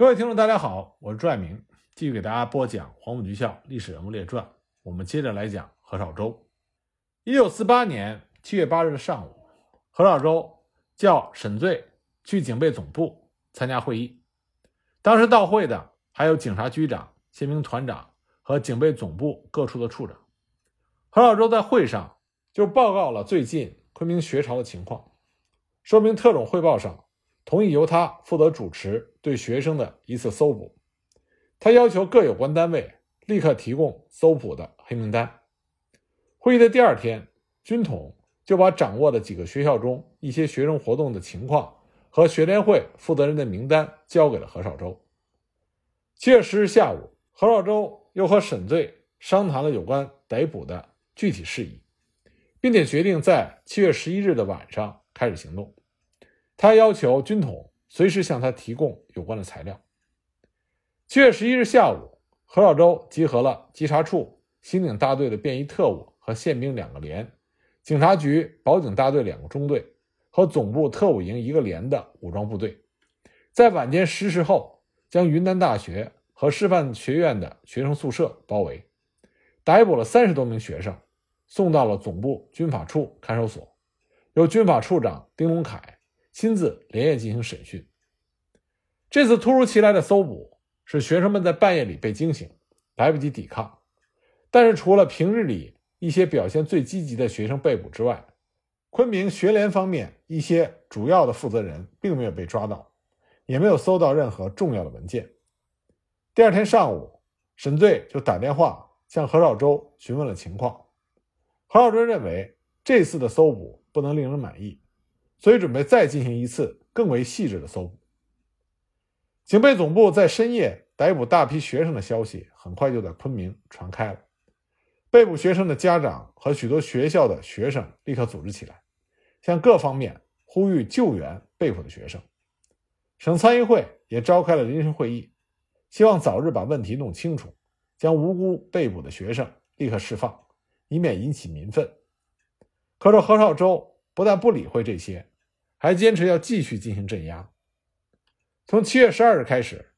各位听众，大家好，我是朱爱明，继续给大家播讲《黄埔军校历史人物列传》。我们接着来讲何绍周。一九四八年七月八日的上午，何绍周叫沈醉去警备总部参加会议。当时到会的还有警察局长、宪兵团长和警备总部各处的处长。何绍周在会上就报告了最近昆明学潮的情况，说明特种汇报上。同意由他负责主持对学生的一次搜捕，他要求各有关单位立刻提供搜捕的黑名单。会议的第二天，军统就把掌握的几个学校中一些学生活动的情况和学联会负责人的名单交给了何绍周。七月十日下午，何绍周又和沈醉商谈了有关逮捕的具体事宜，并且决定在七月十一日的晚上开始行动。他要求军统随时向他提供有关的材料。七月十一日下午，何绍周集合了稽查处、刑警大队的便衣特务和宪兵两个连、警察局保警大队两个中队和总部特务营一个连的武装部队，在晚间十时后，将云南大学和师范学院的学生宿舍包围，逮捕了三十多名学生，送到了总部军法处看守所，由军法处长丁龙凯。亲自连夜进行审讯。这次突如其来的搜捕使学生们在半夜里被惊醒，来不及抵抗。但是，除了平日里一些表现最积极的学生被捕之外，昆明学联方面一些主要的负责人并没有被抓到，也没有搜到任何重要的文件。第二天上午，沈醉就打电话向何绍周询问了情况。何绍周认为这次的搜捕不能令人满意。所以，准备再进行一次更为细致的搜捕。警备总部在深夜逮捕大批学生的消息很快就在昆明传开了。被捕学生的家长和许多学校的学生立刻组织起来，向各方面呼吁救援被捕的学生。省参议会也召开了临时会议，希望早日把问题弄清楚，将无辜被捕的学生立刻释放，以免引起民愤。可是何绍周不但不理会这些。还坚持要继续进行镇压。从七月十二日开始，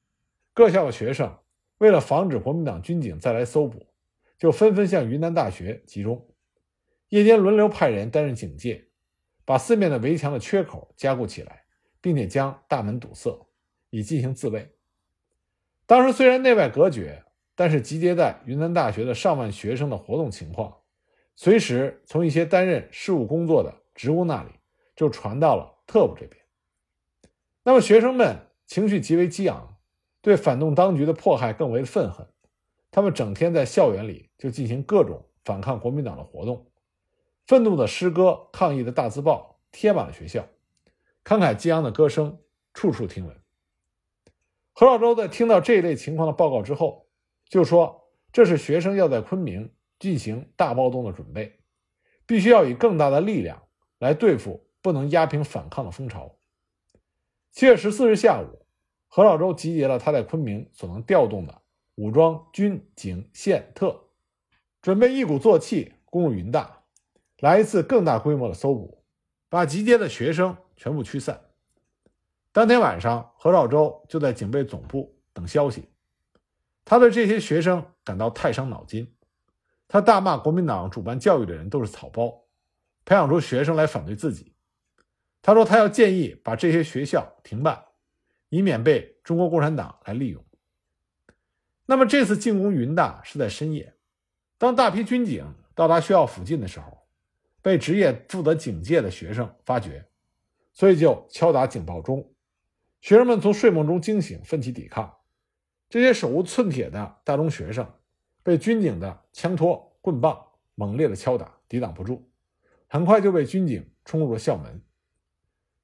各校的学生为了防止国民党军警再来搜捕，就纷纷向云南大学集中。夜间轮流派人担任警戒，把四面的围墙的缺口加固起来，并且将大门堵塞，以进行自卫。当时虽然内外隔绝，但是集结在云南大学的上万学生的活动情况，随时从一些担任事务工作的职务那里就传到了。特务这边，那么学生们情绪极为激昂，对反动当局的迫害更为愤恨。他们整天在校园里就进行各种反抗国民党的活动，愤怒的诗歌、抗议的大字报贴满了学校，慷慨激昂的歌声处处听闻。何老周在听到这一类情况的报告之后，就说：“这是学生要在昆明进行大暴动的准备，必须要以更大的力量来对付。”不能压平反抗的风潮。七月十四日下午，何绍周集结了他在昆明所能调动的武装军警宪特，准备一鼓作气攻入云大，来一次更大规模的搜捕，把集结的学生全部驱散。当天晚上，何绍周就在警备总部等消息。他对这些学生感到太伤脑筋，他大骂国民党主办教育的人都是草包，培养出学生来反对自己。他说：“他要建议把这些学校停办，以免被中国共产党来利用。”那么这次进攻云大是在深夜，当大批军警到达学校附近的时候，被职业负责警戒的学生发觉，所以就敲打警报钟。学生们从睡梦中惊醒，奋起抵抗。这些手无寸铁的大中学生被军警的枪托、棍棒猛烈的敲打，抵挡不住，很快就被军警冲入了校门。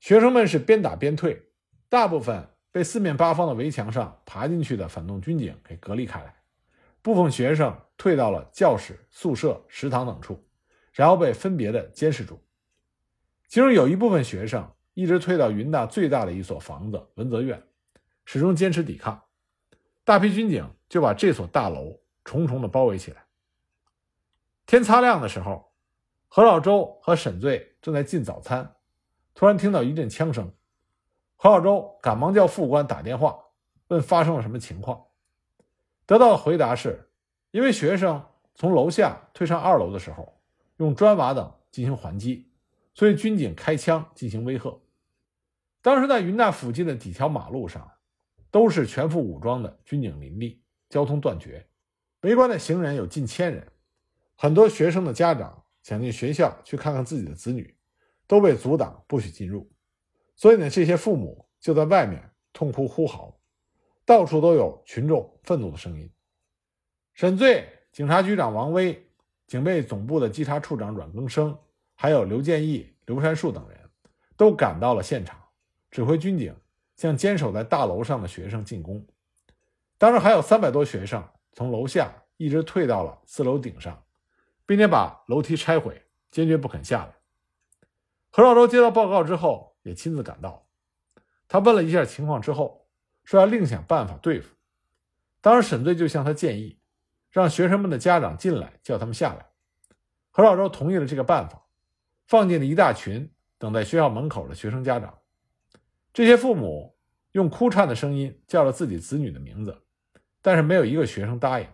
学生们是边打边退，大部分被四面八方的围墙上爬进去的反动军警给隔离开来，部分学生退到了教室、宿舍、食堂等处，然后被分别的监视住。其中有一部分学生一直退到云大最大的一所房子文泽院，始终坚持抵抗。大批军警就把这所大楼重重的包围起来。天擦亮的时候，何老周和沈醉正在进早餐。突然听到一阵枪声，何小舟赶忙叫副官打电话，问发生了什么情况，得到的回答是，因为学生从楼下推上二楼的时候，用砖瓦等进行还击，所以军警开枪进行威吓。当时在云大附近的几条马路上，都是全副武装的军警林立，交通断绝，围观的行人有近千人，很多学生的家长想进学校去看看自己的子女，都被阻挡不许进入，所以呢，这些父母就在外面痛哭呼嚎，到处都有群众愤怒的声音。沈醉警察局长王威、警备总部的稽查处长阮更生，还有刘建义、刘山树等人，都赶到了现场，指挥军警向坚守在大楼上的学生进攻。当时还有三百多学生从楼下一直退到了四楼顶上，并且把楼梯拆毁，坚决不肯下来。何绍周接到报告之后，也亲自赶到。他问了一下情况之后，说要另想办法对付。当时沈醉就向他建议。让学生们的家长进来，叫他们下来。何绍周同意了这个办法，放进了一大群等在学校门口的学生家长。这些父母用哭颤的声音叫了自己子女的名字，但是没有一个学生答应。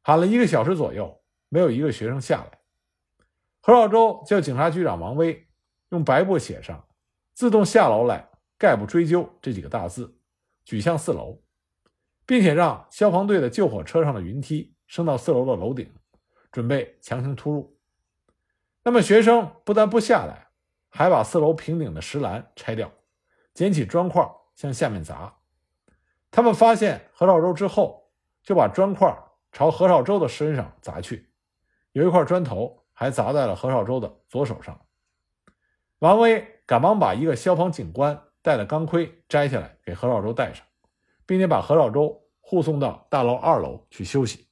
喊了一个小时左右，没有一个学生下来。何绍周叫警察局长王威用白布写上“自动下楼来，概不追究”这几个大字，举向四楼。并且让消防队的救火车上的云梯升到四楼的楼顶，准备强行突入。那么学生不但不下来，还把四楼平顶的石栏拆掉，捡起砖块向下面砸。他们发现何绍周之后，就把砖块朝何绍周的身上砸去，有一块砖头还砸在了何绍周的左手上。王威赶忙把一个消防警官戴的钢盔摘下来给何绍周戴上。并且把何绍周护送到大楼二楼去休息。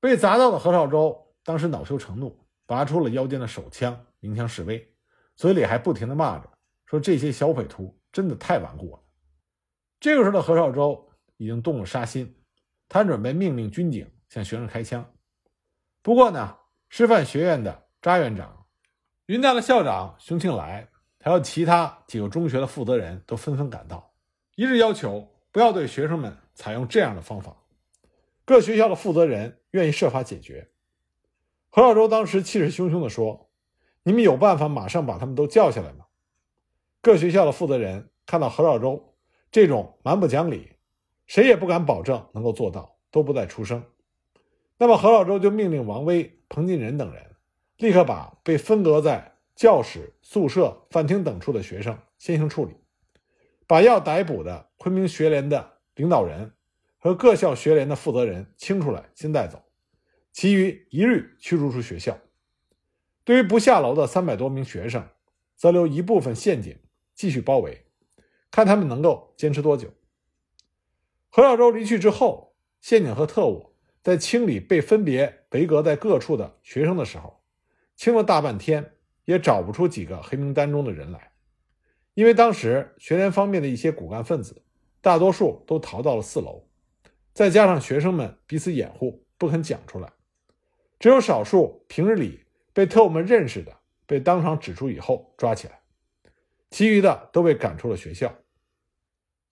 被砸到的何绍周当时恼羞成怒，拔出了腰间的手枪，鸣枪示威，嘴里还不停地骂着，说这些小匪徒真的太顽固了。这个时候的何绍周已经动了杀心，他准备命令军警向学生开枪。不过呢，师范学院的扎院长、云大的校长熊庆来，还有其他几个中学的负责人都纷纷赶到，一致要求。不要对学生们采用这样的方法。各学校的负责人愿意设法解决。何绍周当时气势汹汹地说：“你们有办法马上把他们都叫下来吗？”各学校的负责人看到何绍周这种蛮不讲理，谁也不敢保证能够做到，都不再出声。那么何绍周就命令王威、彭进仁等人立刻把被分隔在教室、宿舍、饭厅等处的学生先行处理。把要逮捕的昆明学联的领导人和各校学联的负责人清出来，先带走，其余一律驱逐出学校。对于不下楼的三百多名学生，则留一部分陷阱继续包围，看他们能够坚持多久。何耀周离去之后，陷阱和特务在清理被分别围隔在各处的学生的时候，清了大半天，也找不出几个黑名单中的人来。因为当时学联方面的一些骨干分子，大多数都逃到了四楼，再加上学生们彼此掩护，不肯讲出来，只有少数平日里被特务们认识的，被当场指出以后抓起来，其余的都被赶出了学校。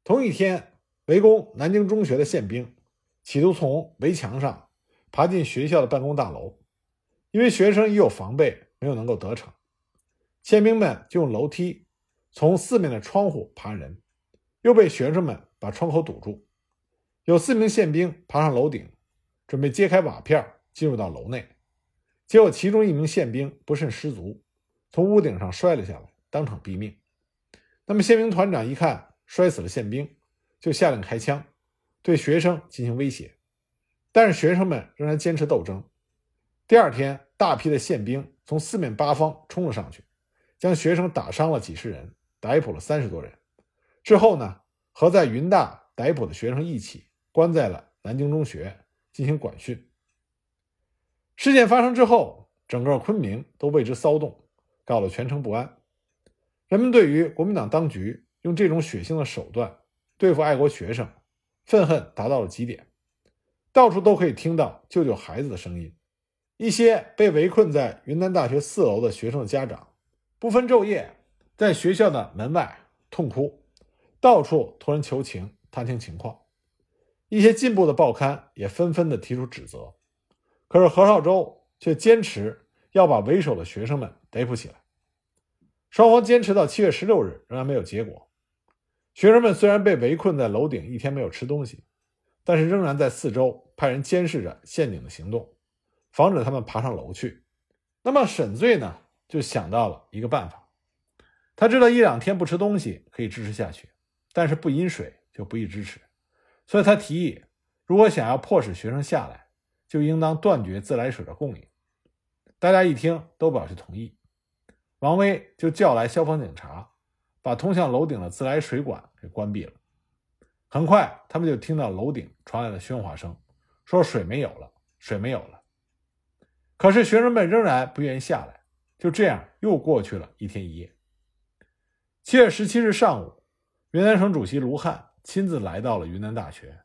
同一天，围攻南京中学的宪兵企图从围墙上爬进学校的办公大楼，因为学生已有防备，没有能够得逞，宪兵们就用楼梯。从四面的窗户爬人，又被学生们把窗口堵住。有四名宪兵爬上楼顶，准备揭开瓦片进入到楼内，结果其中一名宪兵不慎失足，从屋顶上摔了下来，当场毙命。那么宪兵团长一看摔死了宪兵，就下令开枪，对学生进行威胁。但是学生们仍然坚持斗争。第二天，大批的宪兵从四面八方冲了上去，将学生打伤了几十人。逮捕了三十多人，之后呢，和在云大逮捕的学生一起关在了南京中学进行管训。事件发生之后，整个昆明都为之骚动，搞得全城不安。人们对于国民党当局用这种血腥的手段对付爱国学生，愤恨达到了极点。到处都可以听到救救孩子的声音。一些被围困在云南大学四楼的学生的家长，不分昼夜。在学校的门外痛哭，到处托人求情，探听情况。一些进步的报刊也纷纷的提出指责，可是何绍周却坚持要把为首的学生们逮捕起来。双方坚持到七月十六日，仍然没有结果。学生们虽然被围困在楼顶，一天没有吃东西，但是仍然在四周派人监视着陷阱的行动，防止他们爬上楼去。那么沈醉呢，就想到了一个办法。他知道一两天不吃东西可以支持下去，但是不饮水就不易支持。所以他提议，如果想要迫使学生下来，就应当断绝自来水的供应。大家一听都表示同意。王威就叫来消防警察，把通向楼顶的自来水管给关闭了。很快，他们就听到楼顶传来了喧哗声，说水没有了，水没有了。可是学生们仍然不愿意下来。就这样，又过去了一天一夜。七月十七日上午，云南省主席卢汉。亲自来到了云南大学，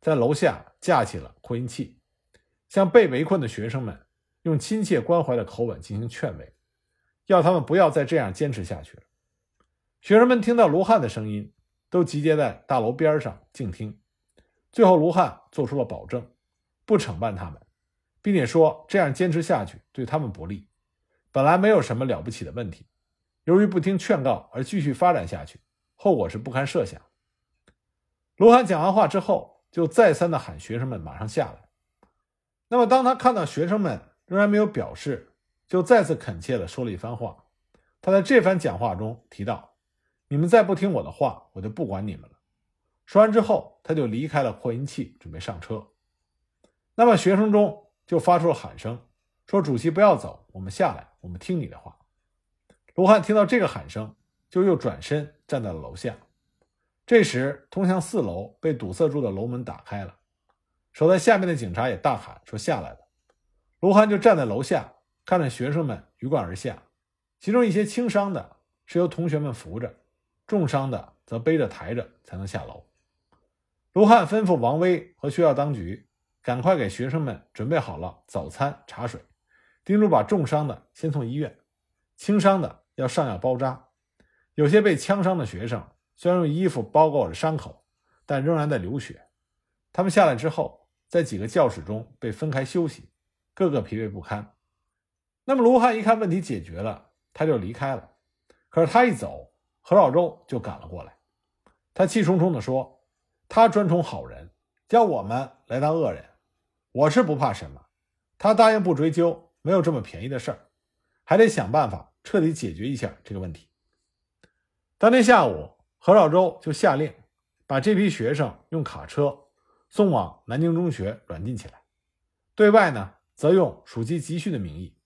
在楼下架起了扩音器，向被围困的学生们用亲切关怀的口吻进行劝慰，要他们不要再这样坚持下去了。学生们听到卢汉的声音，都集结在大楼边上静听。最后，卢汉做出了保证，不惩办他们，并且说这样坚持下去对他们不利。本来没有什么了不起的问题，由于不听劝告而继续发展下去，后果是不堪设想。卢汉讲完话之后，就再三的喊学生们马上下来。那么，当他看到学生们仍然没有表示，就再次恳切的说了一番话。他在这番讲话中提到：“你们再不听我的话，我就不管你们了。”说完之后，他就离开了扩音器，准备上车。那么，学生中就发出了喊声，说：“主席不要走，我们下来，我们听你的话。”卢汉听到这个喊声，就又转身站在了楼下。这时，通向四楼被堵塞住的楼门打开了，守在下面的警察也大喊说：“下来了。”卢汉就站在楼下，看着学生们鱼贯而下，其中一些轻伤的是由同学们扶着，重伤的则背着抬着才能下楼。卢汉吩咐王威和学校当局赶快给学生们准备好了早餐、茶水，叮嘱把重伤的先送医院，轻伤的要上药包扎，有些被枪伤的学生。虽然用衣服包裹着伤口，但仍然在流血。他们下来之后，在几个教室中被分开休息，个个疲惫不堪。那么卢汉一看问题解决了，他就离开了。可是他一走，何老周就赶了过来。他气冲冲地说：“他专宠好人，叫我们来当恶人。我是不怕什么。他答应不追究，没有这么便宜的事儿，还得想办法彻底解决一下这个问题。”当天下午。何绍周就下令，把这批学生用卡车送往南京中学软禁起来。对外呢，则用暑期集训的名义，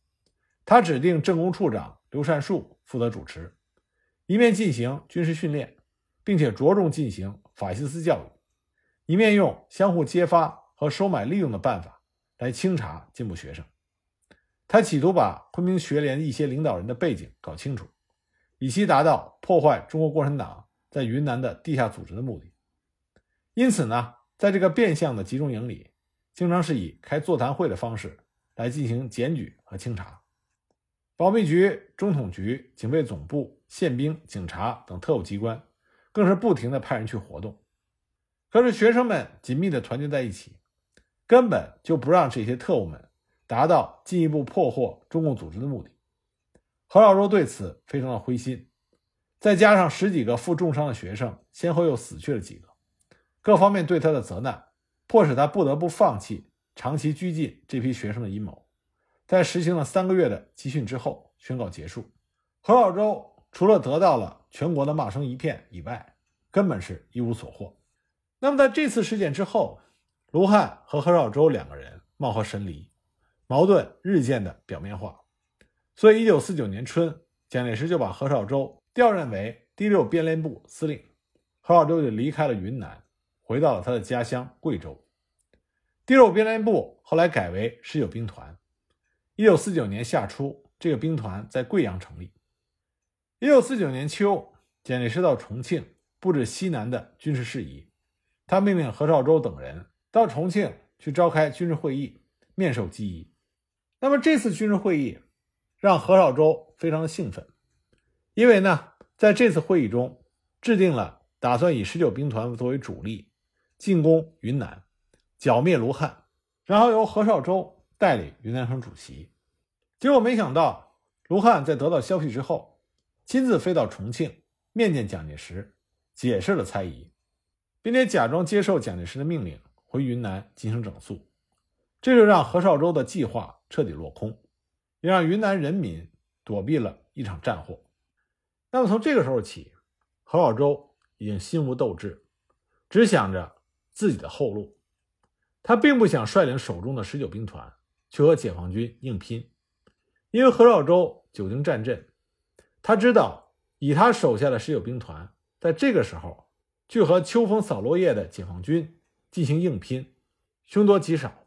他指定政工处长刘善树负责主持，一面进行军事训练，并且着重进行法西斯教育，一面用相互揭发和收买利用的办法来清查进步学生。他企图把昆明学联一些领导人的背景搞清楚，以期达到破坏中国共产党。在云南的地下组织的目的，因此呢，在这个变相的集中营里，经常是以开座谈会的方式来进行检举和清查。保密局、中统局、警备总部、宪兵、警察等特务机关，更是不停地派人去活动。可是学生们紧密地团结在一起，根本就不让这些特务们达到进一步破获中共组织的目的。何老周对此非常的灰心。再加上十几个负重伤的学生，先后又死去了几个，各方面对他的责难，迫使他不得不放弃长期拘禁这批学生的阴谋。在实行了三个月的集训之后，宣告结束。何老周除了得到了全国的骂声一片以外，根本是一无所获。那么在这次事件之后，卢汉和何绍周两个人貌合神离，矛盾日渐的表面化。所以，一九四九年春，蒋介石就把何绍周。调任为第六编练部司令，何绍周就离开了云南，回到了他的家乡贵州。第六编练部后来改为十九兵团。一九四九年夏初，这个兵团在贵阳成立。一九四九年秋，蒋介石到重庆布置西南的军事事宜，他命令何绍周等人到重庆去召开军事会议，面授机宜。那么这次军事会议让何绍周非常的兴奋。因为呢，在这次会议中，制定了打算以十九兵团作为主力，进攻云南，剿灭卢汉，然后由何绍周代理云南省主席。结果没想到，卢汉在得到消息之后，亲自飞到重庆面见蒋介石，解释了猜疑，并且假装接受蒋介石的命令回云南进行整肃。这就让何绍周的计划彻底落空，也让云南人民躲避了一场战祸。那么从这个时候起，何绍周已经心无斗志，只想着自己的后路。他并不想率领手中的十九兵团去和解放军硬拼，因为何绍周久经战阵，他知道以他手下的十九兵团在这个时候去和秋风扫落叶的解放军进行硬拼，凶多吉少。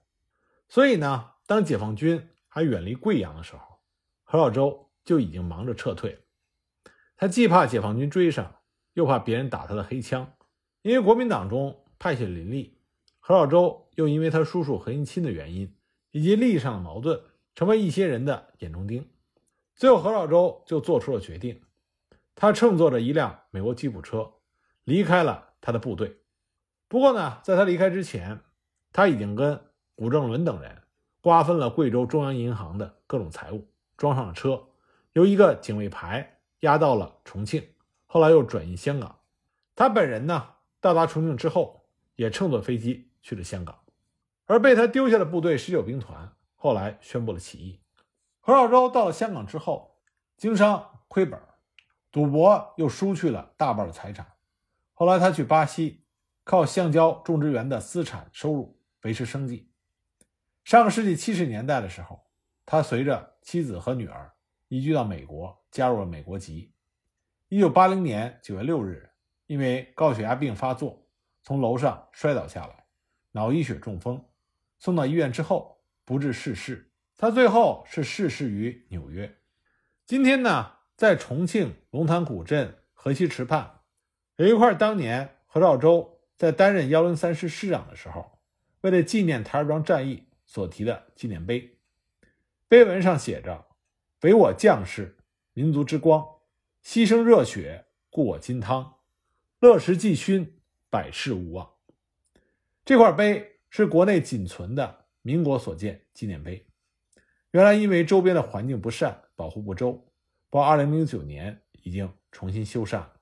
所以呢，当解放军还远离贵阳的时候，何老周就已经忙着撤退。他既怕解放军追上，又怕别人打他的黑枪。因为国民党中派系林立，何老周又因为他叔叔何应钦的原因以及利益上的矛盾，成为一些人的眼中钉。最后，何老周就做出了决定，他乘坐着一辆美国吉普车离开了他的部队。不过呢，在他离开之前，他已经跟古正伦等人瓜分了贵州中央银行的各种财物，装上了车，由一个警卫排押到了重庆，后来又转移香港。他本人呢，到达重庆之后，也乘坐飞机去了香港。而被他丢下的部队十九兵团后来宣布了起义。何绍周到了香港之后，经商亏本，赌博又输去了大半的财产。后来他去巴西，靠橡胶种植园的私产收入维持生计。上个世纪七十年代的时候，他随着妻子和女儿移居到美国，加入了美国籍。一九八零年九月六日，因为高血压病发作，从楼上摔倒下来，脑溢血中风，送到医院之后不治逝世。他最后是逝世于纽约。今天呢，在重庆龙潭古镇河西池畔，有一块当年何兆周在担任幺零三师师长的时候，为了纪念台儿庄战役。所提的纪念碑，碑文上写着：“唯我将士，民族之光，牺牲热血，故我金汤，乐时继勋，百世无忘。”这块碑是国内仅存的民国所建纪念碑。原来因为周边的环境不善，保护不周，到二零零九年已经重新修缮了。